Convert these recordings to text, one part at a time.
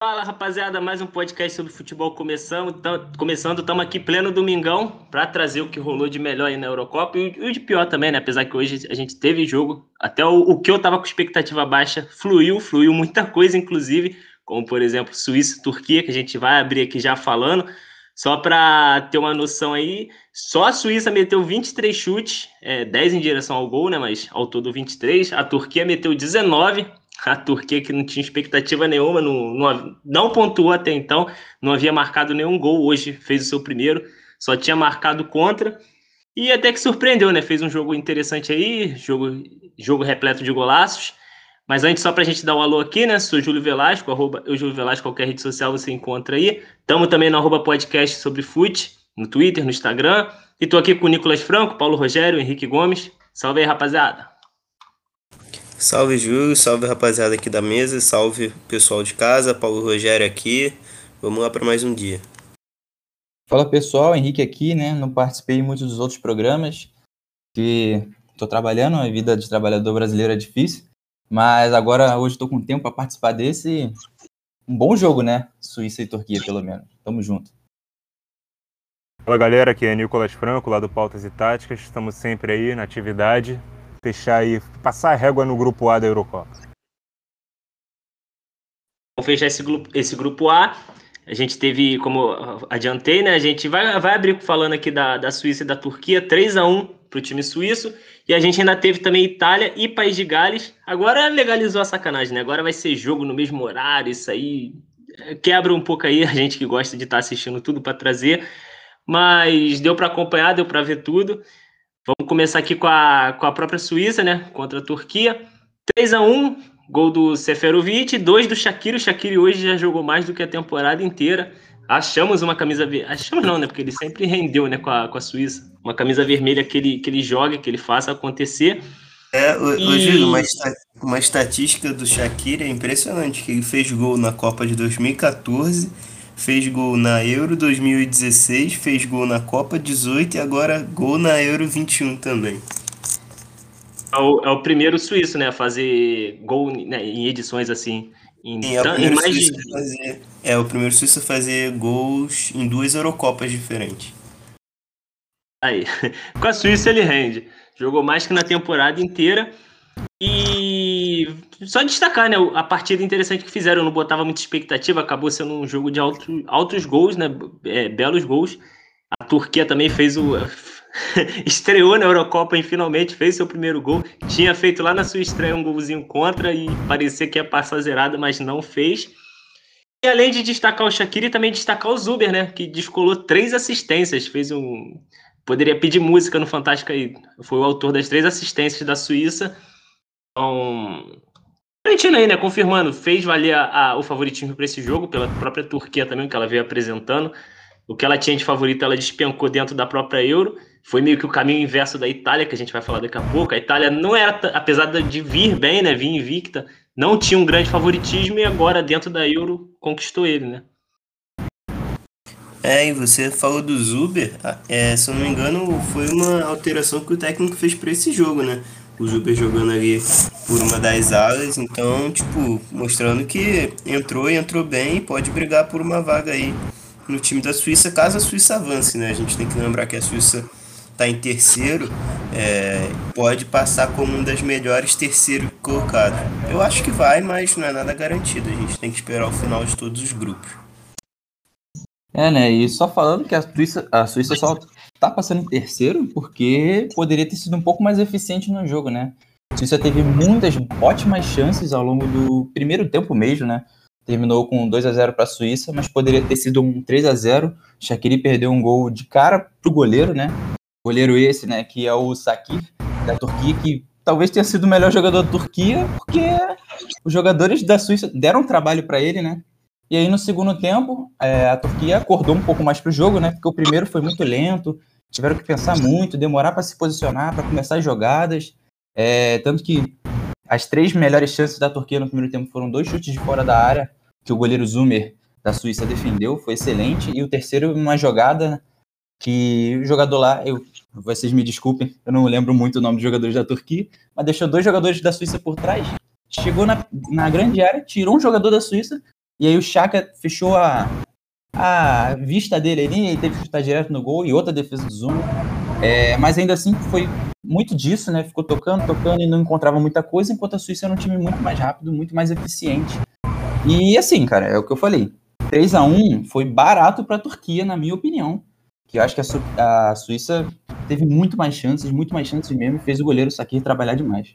Fala rapaziada, mais um podcast sobre futebol começando. Começando, estamos aqui pleno domingão para trazer o que rolou de melhor aí na Eurocopa e o de pior também, né? Apesar que hoje a gente teve jogo, até o, o que eu tava com expectativa baixa fluiu, fluiu muita coisa, inclusive, como por exemplo Suíça e Turquia, que a gente vai abrir aqui já falando. Só para ter uma noção aí, só a Suíça meteu 23 chutes, é, 10 em direção ao gol, né? Mas ao todo 23. A Turquia meteu 19, a Turquia, que não tinha expectativa nenhuma, não, não, não, pontuou até então, não havia marcado nenhum gol, hoje fez o seu primeiro, só tinha marcado contra, e até que surpreendeu, né? Fez um jogo interessante aí, jogo, jogo repleto de golaços. Mas antes, só para a gente dar um alô aqui, né? Sou Júlio Velasco, arroba eu Júlio Velasco, qualquer rede social você encontra aí. Estamos também no arroba podcast sobre fute, no Twitter, no Instagram. E estou aqui com o Nicolas Franco, Paulo Rogério, Henrique Gomes. Salve aí, rapaziada! Salve Júlio, salve rapaziada aqui da mesa, salve pessoal de casa, Paulo Rogério aqui. Vamos lá para mais um dia. Fala pessoal, Henrique aqui, né? Não participei muito dos outros programas, que estou trabalhando, a vida de trabalhador brasileiro é difícil, mas agora hoje estou com tempo para participar desse. Um bom jogo, né? Suíça e Turquia, pelo menos. Tamo junto. Fala galera, aqui é Nicolas Franco, lá do Pautas e Táticas. Estamos sempre aí na atividade fechar aí, passar a régua no grupo A da Eurocopa? Vamos fechar esse grupo, esse grupo A. A gente teve, como adiantei, né? A gente vai, vai abrir falando aqui da, da Suíça e da Turquia, 3 a 1 para o time suíço. E a gente ainda teve também Itália e País de Gales. Agora legalizou a sacanagem, né? Agora vai ser jogo no mesmo horário, isso aí é, quebra um pouco aí a gente que gosta de estar tá assistindo tudo para trazer. Mas deu para acompanhar, deu para ver tudo. Vamos começar aqui com a, com a própria Suíça, né? Contra a Turquia. 3 a 1 gol do Seferovic, 2 do Shaqiri. O Shaqiri hoje já jogou mais do que a temporada inteira. Achamos uma camisa vermelha. Achamos não, né? Porque ele sempre rendeu né, com, a, com a Suíça. Uma camisa vermelha que ele, que ele joga, que ele faça acontecer. É, hoje e... uma, uma estatística do Shaqiri é impressionante, que ele fez gol na Copa de 2014 fez gol na Euro 2016, fez gol na Copa 18 e agora gol na Euro 21 também. É o, é o primeiro suíço, né, a fazer gol né, em edições assim. Em, Sim, é, o primeiro mais suíço de... fazer, é o primeiro suíço a fazer gols em duas Eurocopas diferentes. Aí, com a Suíça ele rende. Jogou mais que na temporada inteira. E só destacar, né, a partida interessante que fizeram, eu não botava muita expectativa, acabou sendo um jogo de alto, altos gols, né, é, belos gols. A Turquia também fez o estreou na Eurocopa e finalmente fez seu primeiro gol. Tinha feito lá na sua estreia um golzinho contra e parecia que ia passar zerada, mas não fez. E além de destacar o Shaqiri, também destacar o Zuber, né, que descolou três assistências, fez um poderia pedir música no Fantástico aí. Foi o autor das três assistências da Suíça então, Argentina aí, né, confirmando, fez valer a, a, o favoritismo para esse jogo, pela própria Turquia também, que ela veio apresentando. O que ela tinha de favorito, ela despencou dentro da própria Euro. Foi meio que o caminho inverso da Itália, que a gente vai falar daqui a pouco. A Itália não era, apesar de vir bem, né, vir invicta, não tinha um grande favoritismo e agora, dentro da Euro, conquistou ele, né? É, e você falou do Zuber, é, se eu não me engano, foi uma alteração que o técnico fez para esse jogo, né? O Zuber jogando ali por uma das alas, então, tipo, mostrando que entrou e entrou bem e pode brigar por uma vaga aí no time da Suíça, caso a Suíça avance, né? A gente tem que lembrar que a Suíça está em terceiro, é, pode passar como um das melhores terceiro colocado. Eu acho que vai, mas não é nada garantido. A gente tem que esperar o final de todos os grupos. É, né? E só falando que a Suíça, a Suíça só tá passando em terceiro porque poderia ter sido um pouco mais eficiente no jogo, né? A Suíça teve muitas ótimas chances ao longo do primeiro tempo mesmo, né? Terminou com 2 a 0 para a Suíça, mas poderia ter sido um 3 a 0 Shaqiri perdeu um gol de cara pro goleiro, né? Goleiro esse, né? Que é o Sakir, da Turquia, que talvez tenha sido o melhor jogador da Turquia, porque os jogadores da Suíça deram trabalho para ele, né? E aí, no segundo tempo, é, a Turquia acordou um pouco mais para o jogo, né? Porque o primeiro foi muito lento, tiveram que pensar muito, demorar para se posicionar, para começar as jogadas. É, tanto que as três melhores chances da Turquia no primeiro tempo foram dois chutes de fora da área, que o goleiro Zumer da Suíça defendeu, foi excelente. E o terceiro, uma jogada que o jogador lá, eu, vocês me desculpem, eu não lembro muito o nome dos jogadores da Turquia, mas deixou dois jogadores da Suíça por trás chegou na, na grande área, tirou um jogador da Suíça, e aí o Chaka fechou a, a vista dele ali, ele teve que chutar direto no gol e outra defesa do Zuma. É, mas ainda assim foi muito disso, né? Ficou tocando, tocando e não encontrava muita coisa, enquanto a Suíça era um time muito mais rápido, muito mais eficiente. E assim, cara, é o que eu falei. 3 a 1 foi barato para a Turquia, na minha opinião. Que eu acho que a, Su a, Suíça teve muito mais chances, muito mais chances mesmo, e fez o goleiro Sakir trabalhar demais.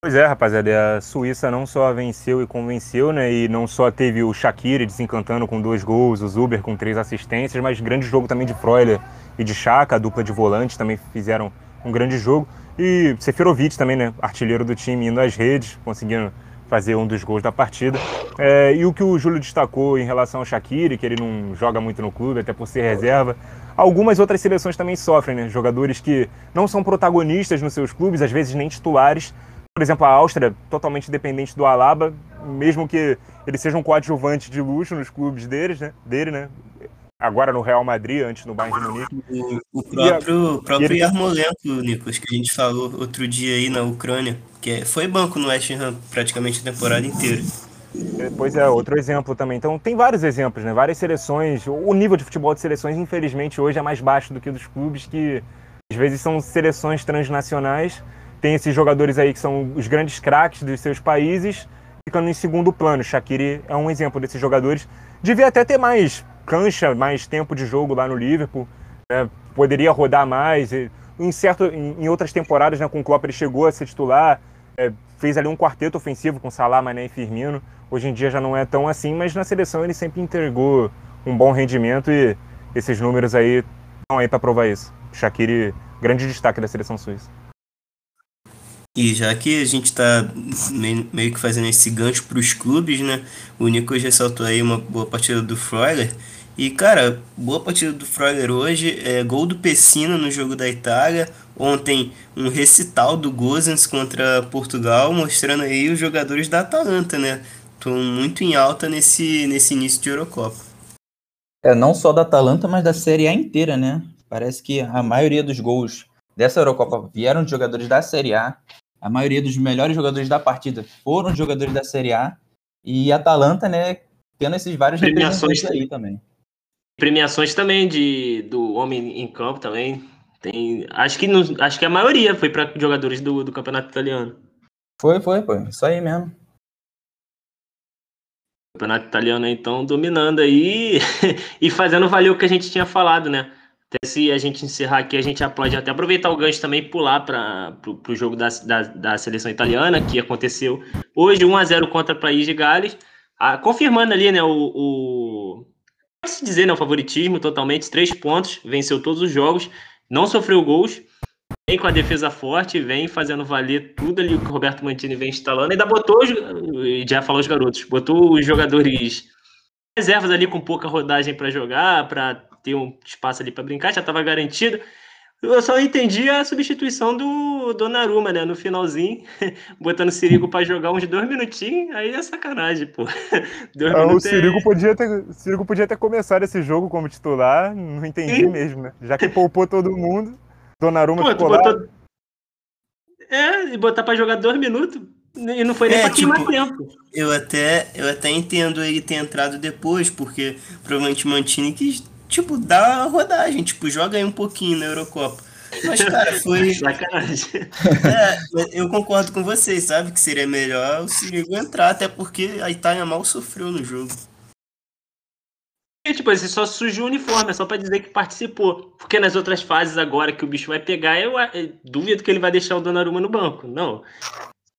Pois é, rapaziada, a Suíça não só venceu e convenceu, né? E não só teve o Shaqiri desencantando com dois gols, o Zuber com três assistências, mas grande jogo também de Freuler e de Chaka, a dupla de volantes também fizeram um grande jogo. E Seferovic também, né? Artilheiro do time indo às redes, conseguindo fazer um dos gols da partida. É, e o que o Júlio destacou em relação ao Shaqiri, que ele não joga muito no clube, até por ser reserva. Algumas outras seleções também sofrem, né? Jogadores que não são protagonistas nos seus clubes, às vezes nem titulares, por exemplo, a Áustria, totalmente dependente do Alaba, mesmo que ele seja um coadjuvante de luxo nos clubes deles, né? dele, né? Agora no Real Madrid, antes no Bayern de Munique. O, o próprio, a, próprio ele... Yarmolenko, Nicolas, que a gente falou outro dia aí na Ucrânia, que é, foi banco no West Ham praticamente a temporada inteira. É, pois é, outro exemplo também. Então tem vários exemplos, né? Várias seleções. O nível de futebol de seleções, infelizmente, hoje é mais baixo do que dos clubes, que às vezes são seleções transnacionais tem esses jogadores aí que são os grandes craques dos seus países, ficando em segundo plano. Shaqiri é um exemplo desses jogadores. Devia até ter mais cancha, mais tempo de jogo lá no Liverpool. Né? Poderia rodar mais. Em, certo, em, outras temporadas, né, com o Klopp, ele chegou a ser titular, é, fez ali um quarteto ofensivo com Salah, Mané e Firmino. Hoje em dia já não é tão assim, mas na seleção ele sempre entregou um bom rendimento e esses números aí estão aí para provar isso. Shaqiri, grande destaque da seleção suíça. E já que a gente está meio que fazendo esse gancho para os clubes, né? O já saltou aí uma boa partida do Freuler. E, cara, boa partida do Freuler hoje. É, gol do Pessina no jogo da Itália. Ontem, um recital do Gozens contra Portugal, mostrando aí os jogadores da Atalanta, né? Estão muito em alta nesse, nesse início de Eurocopa. É, não só da Atalanta, mas da Série A inteira, né? Parece que a maioria dos gols dessa Eurocopa vieram de jogadores da Série A. A maioria dos melhores jogadores da partida foram jogadores da Série A. E a Atalanta, né, tendo esses vários premiações aí também. Premiações também de, do homem em campo também. Tem, acho, que no, acho que a maioria foi para jogadores do, do campeonato italiano. Foi, foi, foi. Isso aí mesmo. Campeonato italiano, então, dominando aí e fazendo valer o que a gente tinha falado, né? Até se a gente encerrar aqui, a gente pode até aproveitar o gancho também e pular para o jogo da, da, da, seleção italiana, que aconteceu hoje, 1 a 0 contra o País de Gales, ah, confirmando ali né, o, o pode se dizer, né, o favoritismo totalmente, três pontos, venceu todos os jogos, não sofreu gols, vem com a defesa forte, vem fazendo valer tudo ali o que o Roberto Mantini vem instalando, ainda botou, os, já falou os garotos, botou os jogadores reservas ali com pouca rodagem para jogar, para ter um espaço ali para brincar, já estava garantido. Eu só entendi a substituição do Donnarumma, né? No finalzinho, botando o Sirigo para jogar uns dois minutinhos, aí é sacanagem, pô. Dois ah, o Sirigo, é... podia ter, Sirigo podia ter começado esse jogo como titular, não entendi Sim. mesmo, né? Já que poupou todo mundo, Donnarumma pô, ficou botou... lá. É, e botar para jogar dois minutos, e não foi nem é, pra queimar tipo, tempo. Eu até, eu até entendo ele ter entrado depois, porque provavelmente Mantini quis tipo, dá uma rodagem, tipo, joga aí um pouquinho na Eurocopa. Mas, cara, foi. Sacanagem. É, eu concordo com vocês, sabe? Que seria melhor o Sirigu entrar, até porque a Itália mal sofreu no jogo. E, tipo, ele só sujou o uniforme, é só pra dizer que participou. Porque nas outras fases agora que o bicho vai pegar, eu, eu duvido que ele vai deixar o Donnarumma no banco. Não.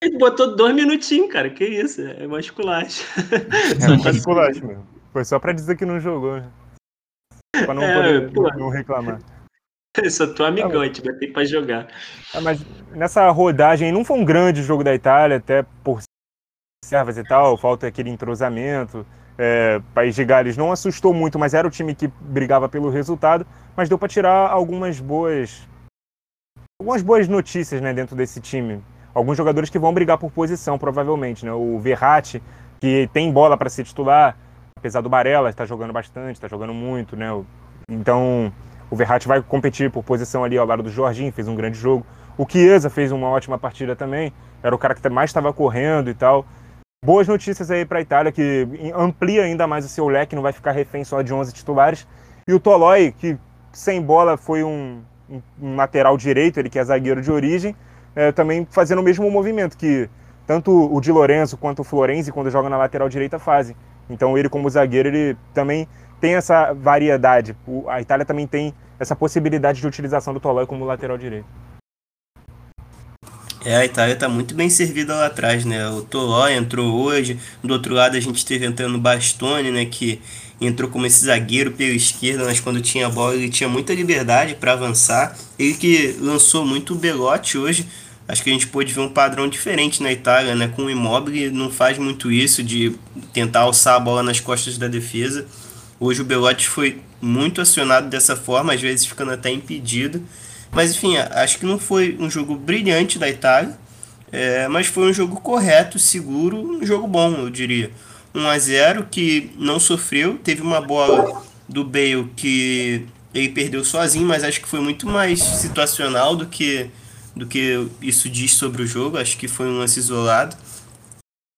Ele botou dois minutinhos, cara. Que isso? É masculagem. É masculagem mesmo. Foi só pra dizer que não jogou, né? Pra não, é, poder, não reclamar. Eu sou teu amigão, a gente vai ter pra jogar. Ah, mas nessa rodagem não foi um grande jogo da Itália, até por servas e tal, falta aquele entrosamento. É, País de Gales não assustou muito, mas era o time que brigava pelo resultado, mas deu para tirar algumas boas algumas boas notícias né, dentro desse time. Alguns jogadores que vão brigar por posição, provavelmente. Né? O Verratti, que tem bola para ser titular, apesar do Barella estar jogando bastante, está jogando muito, né? Então, o Verratti vai competir por posição ali ao lado do Jorginho, fez um grande jogo. O Chiesa fez uma ótima partida também, era o cara que mais estava correndo e tal. Boas notícias aí para a Itália, que amplia ainda mais o seu leque, não vai ficar refém só de 11 titulares. E o Tolói, que sem bola foi um, um, lateral direito, ele que é zagueiro de origem, é, também fazendo o mesmo movimento que tanto o Di Lorenzo quanto o Florenzi, quando joga na lateral direita, fazem. Então ele, como zagueiro, ele também tem essa variedade. A Itália também tem essa possibilidade de utilização do Tolói como lateral direito. É, a Itália está muito bem servida lá atrás, né? O Toló entrou hoje, do outro lado a gente teve entrando o Bastoni, né? Que entrou como esse zagueiro pela esquerda, mas quando tinha a bola ele tinha muita liberdade para avançar. Ele que lançou muito o Belotti hoje, acho que a gente pôde ver um padrão diferente na Itália, né? Com o Immobile não faz muito isso de tentar alçar a bola nas costas da defesa. Hoje o Belotti foi muito acionado dessa forma, às vezes ficando até impedido. Mas enfim, acho que não foi um jogo brilhante da Itália, é, mas foi um jogo correto, seguro, um jogo bom, eu diria. 1 a 0 que não sofreu, teve uma bola do Bale que ele perdeu sozinho, mas acho que foi muito mais situacional do que do que isso diz sobre o jogo. Acho que foi um lance isolado.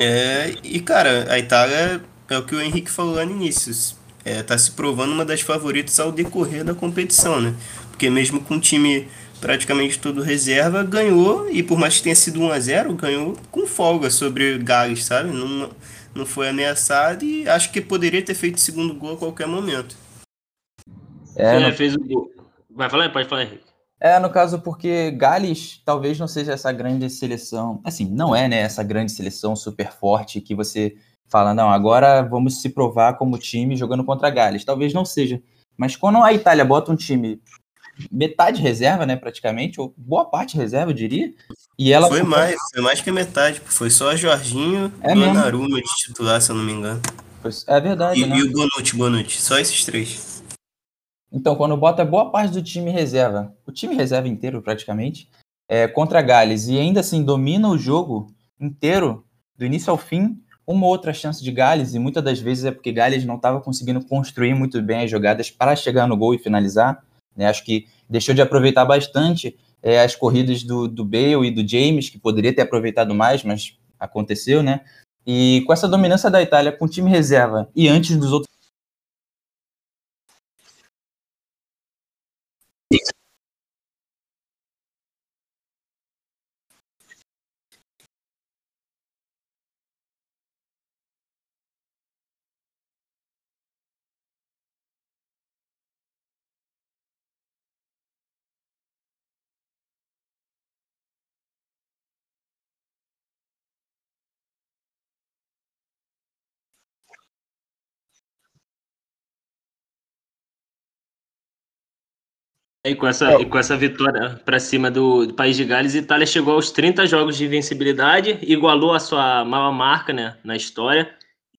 É, e cara, a Itália é o que o Henrique falou lá no início. É, tá se provando uma das favoritas ao decorrer da competição, né? Porque mesmo com o time praticamente todo reserva, ganhou, e por mais que tenha sido 1 a 0 ganhou com folga sobre Gales, sabe? Não, não foi ameaçado e acho que poderia ter feito o segundo gol a qualquer momento. É, é no... fez o gol. Vai falar, pode falar, Henrique. É, no caso, porque Gales talvez não seja essa grande seleção. Assim, não é, né? Essa grande seleção super forte que você fala, não, agora vamos se provar como time jogando contra Gales. Talvez não seja. Mas quando a Itália bota um time metade reserva, né, praticamente, ou boa parte reserva, eu diria. E ela foi mais, foi mais que metade, foi só Jorginho é e o Naruma de titular, se eu não me engano. É verdade, e, né? E o Bonucci, Bonucci, só esses três. Então, quando bota boa parte do time reserva, o time reserva inteiro praticamente, é, contra Gales, e ainda assim domina o jogo inteiro, do início ao fim, uma outra chance de Gales, e muitas das vezes é porque Gales não estava conseguindo construir muito bem as jogadas para chegar no gol e finalizar. Né? Acho que deixou de aproveitar bastante é, as corridas do, do Bale e do James, que poderia ter aproveitado mais, mas aconteceu, né? E com essa dominância da Itália com o time reserva e antes dos outros E com essa, é. e com essa vitória para cima do, do, País de Gales, a Itália chegou aos 30 jogos de invencibilidade, igualou a sua maior marca né, na história.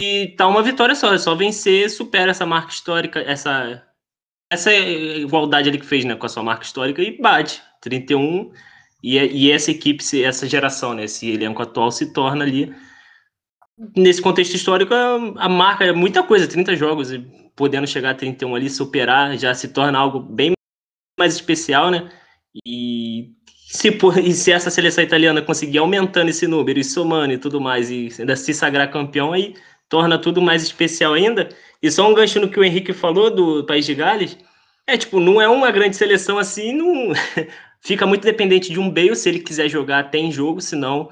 E tá uma vitória só, é só vencer, supera essa marca histórica, essa, essa igualdade ali que fez né, com a sua marca histórica e bate. 31. E, e essa equipe, essa geração, né, esse elenco atual se torna ali. Nesse contexto histórico, a marca é muita coisa, 30 jogos, podendo chegar a 31 ali, superar, já se torna algo bem mais especial, né? E se, e se essa seleção italiana conseguir aumentando esse número e somando e tudo mais, e ainda se sagrar campeão, aí torna tudo mais especial ainda. E só um gancho no que o Henrique falou do País de Gales, é tipo, não é uma grande seleção assim, não fica muito dependente de um Bale, se ele quiser jogar tem jogo, senão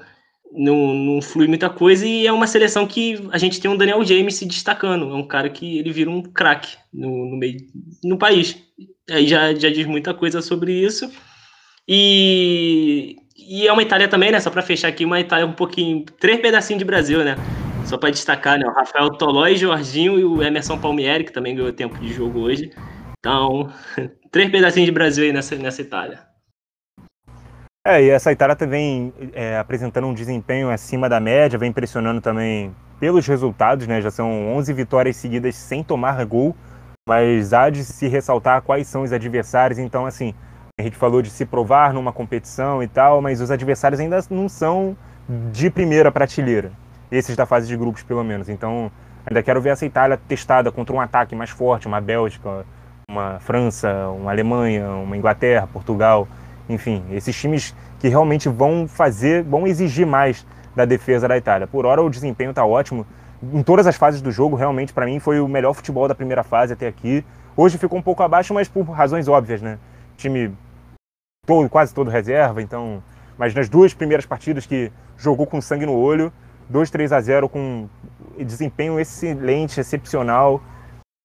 não, não flui muita coisa, e é uma seleção que a gente tem um Daniel James se destacando, é um cara que ele vira um craque no, no meio no país aí já, já diz muita coisa sobre isso. E, e é uma Itália também, né? Só para fechar aqui, uma Itália um pouquinho. Três pedacinhos de Brasil, né? Só para destacar, né? O Rafael Tolói, Jorginho e o Emerson Palmieri, que também ganhou tempo de jogo hoje. Então, três pedacinhos de Brasil aí nessa, nessa Itália. É, e essa Itália também é, apresentando um desempenho acima da média, vem impressionando também pelos resultados, né? Já são 11 vitórias seguidas sem tomar gol mas há de se ressaltar quais são os adversários. Então, assim, a gente falou de se provar numa competição e tal, mas os adversários ainda não são de primeira prateleira. Esses da fase de grupos, pelo menos. Então, ainda quero ver essa Itália testada contra um ataque mais forte, uma Bélgica, uma França, uma Alemanha, uma Inglaterra, Portugal. Enfim, esses times que realmente vão fazer, vão exigir mais da defesa da Itália. Por hora o desempenho está ótimo. Em todas as fases do jogo, realmente, para mim, foi o melhor futebol da primeira fase até aqui. Hoje ficou um pouco abaixo, mas por razões óbvias, né? Time todo, quase todo reserva, então. Mas nas duas primeiras partidas que jogou com sangue no olho, 2 3 a 0 com desempenho excelente, excepcional.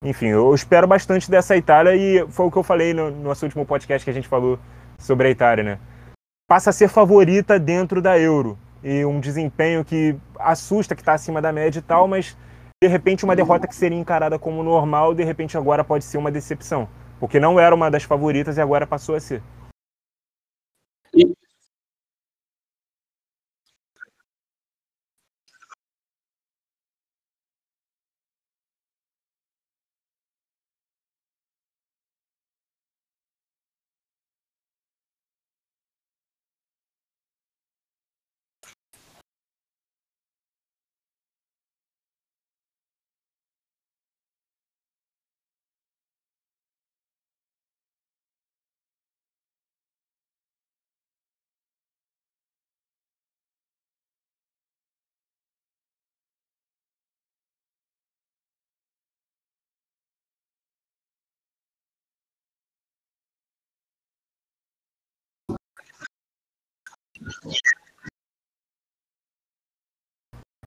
Enfim, eu espero bastante dessa Itália e foi o que eu falei no nosso último podcast que a gente falou sobre a Itália, né? Passa a ser favorita dentro da Euro e um desempenho que assusta, que está acima da média e tal, mas de repente uma derrota que seria encarada como normal, de repente agora pode ser uma decepção, porque não era uma das favoritas e agora passou a ser.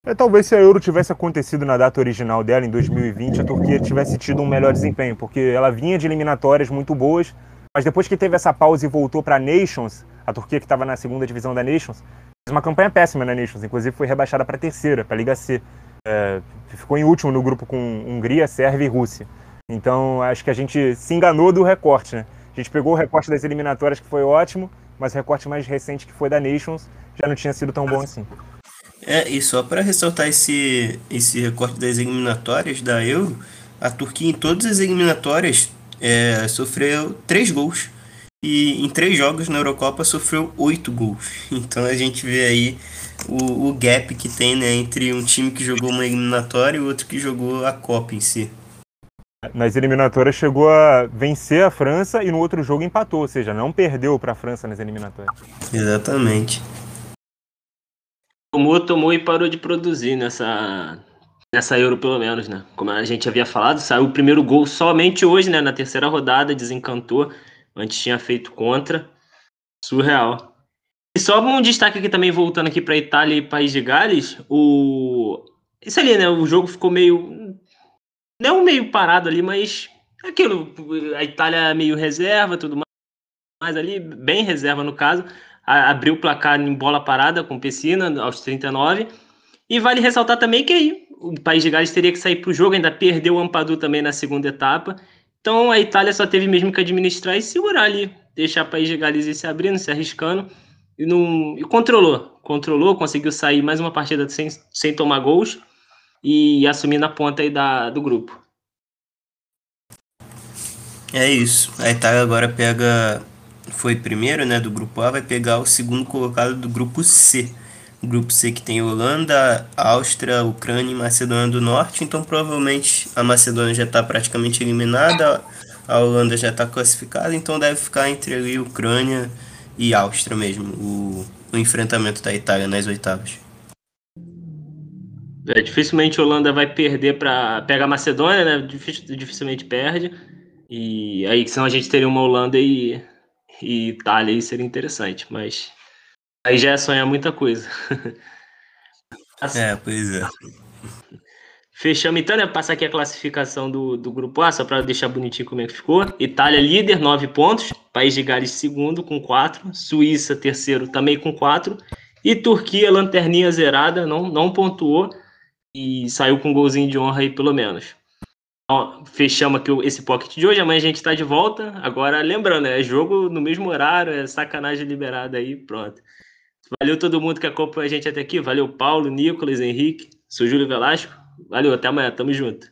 É, talvez se a Euro tivesse acontecido na data original dela, em 2020, a Turquia tivesse tido um melhor desempenho, porque ela vinha de eliminatórias muito boas, mas depois que teve essa pausa e voltou para a Nations, a Turquia que estava na segunda divisão da Nations, fez uma campanha péssima na Nations, inclusive foi rebaixada para a terceira, para a Liga C. É, ficou em último no grupo com Hungria, Sérvia e Rússia. Então acho que a gente se enganou do recorte, né? A gente pegou o recorte das eliminatórias que foi ótimo, mas o recorte mais recente que foi da Nations já não tinha sido tão bom assim. É, e só para ressaltar esse, esse recorte das eliminatórias da Euro, a Turquia em todas as eliminatórias é, sofreu três gols. E em três jogos na Eurocopa sofreu oito gols. Então a gente vê aí o, o gap que tem né, entre um time que jogou uma eliminatória e outro que jogou a Copa em si. Nas eliminatórias chegou a vencer a França e no outro jogo empatou, ou seja, não perdeu para a França nas eliminatórias. Exatamente. Tomou, tomou e parou de produzir nessa, nessa Euro, pelo menos, né? Como a gente havia falado, saiu o primeiro gol somente hoje, né? Na terceira rodada, desencantou. Antes tinha feito contra. Surreal. E só um destaque aqui também, voltando aqui para Itália e País de Gales, o... Isso ali, né? O jogo ficou meio não meio parado ali, mas aquilo, a Itália meio reserva, tudo mais, mas ali, bem reserva no caso, a, abriu o placar em bola parada com Pessina aos 39. E vale ressaltar também que aí o País de Gales teria que sair para o jogo, ainda perdeu o Ampadu também na segunda etapa. Então a Itália só teve mesmo que administrar e segurar ali, deixar o País de Gales ir se abrindo, se arriscando e, não, e controlou. Controlou, conseguiu sair mais uma partida sem, sem tomar gols e assumindo a ponta aí da, do grupo. É isso. A Itália agora pega. Foi primeiro, né, do grupo A, vai pegar o segundo colocado do grupo C. Grupo C que tem Holanda, Áustria, Ucrânia e Macedônia do Norte. Então provavelmente a Macedônia já está praticamente eliminada, a Holanda já está classificada, então deve ficar entre ali Ucrânia e Áustria mesmo, o, o enfrentamento da Itália nas oitavas. É, dificilmente a Holanda vai perder para pegar a Macedônia, né? dificilmente perde. E aí, senão a gente teria uma Holanda e, e Itália aí seria interessante, mas aí já é sonhar muita coisa. é, pois é. Fechamos então, né? Passar aqui a classificação do, do grupo A, só para deixar bonitinho como é que ficou. Itália líder, 9 pontos. País de Gales segundo, com 4. Suíça terceiro, também com 4. E Turquia, lanterninha zerada, não, não pontuou e saiu com um golzinho de honra aí, pelo menos. Fechamos aqui esse pocket de hoje. Amanhã a gente está de volta. Agora, lembrando, é jogo no mesmo horário, é sacanagem liberada aí, pronto. Valeu todo mundo que acompanha a gente até aqui. Valeu, Paulo, Nicolas, Henrique, sou Júlio Velasco. Valeu, até amanhã. Tamo junto.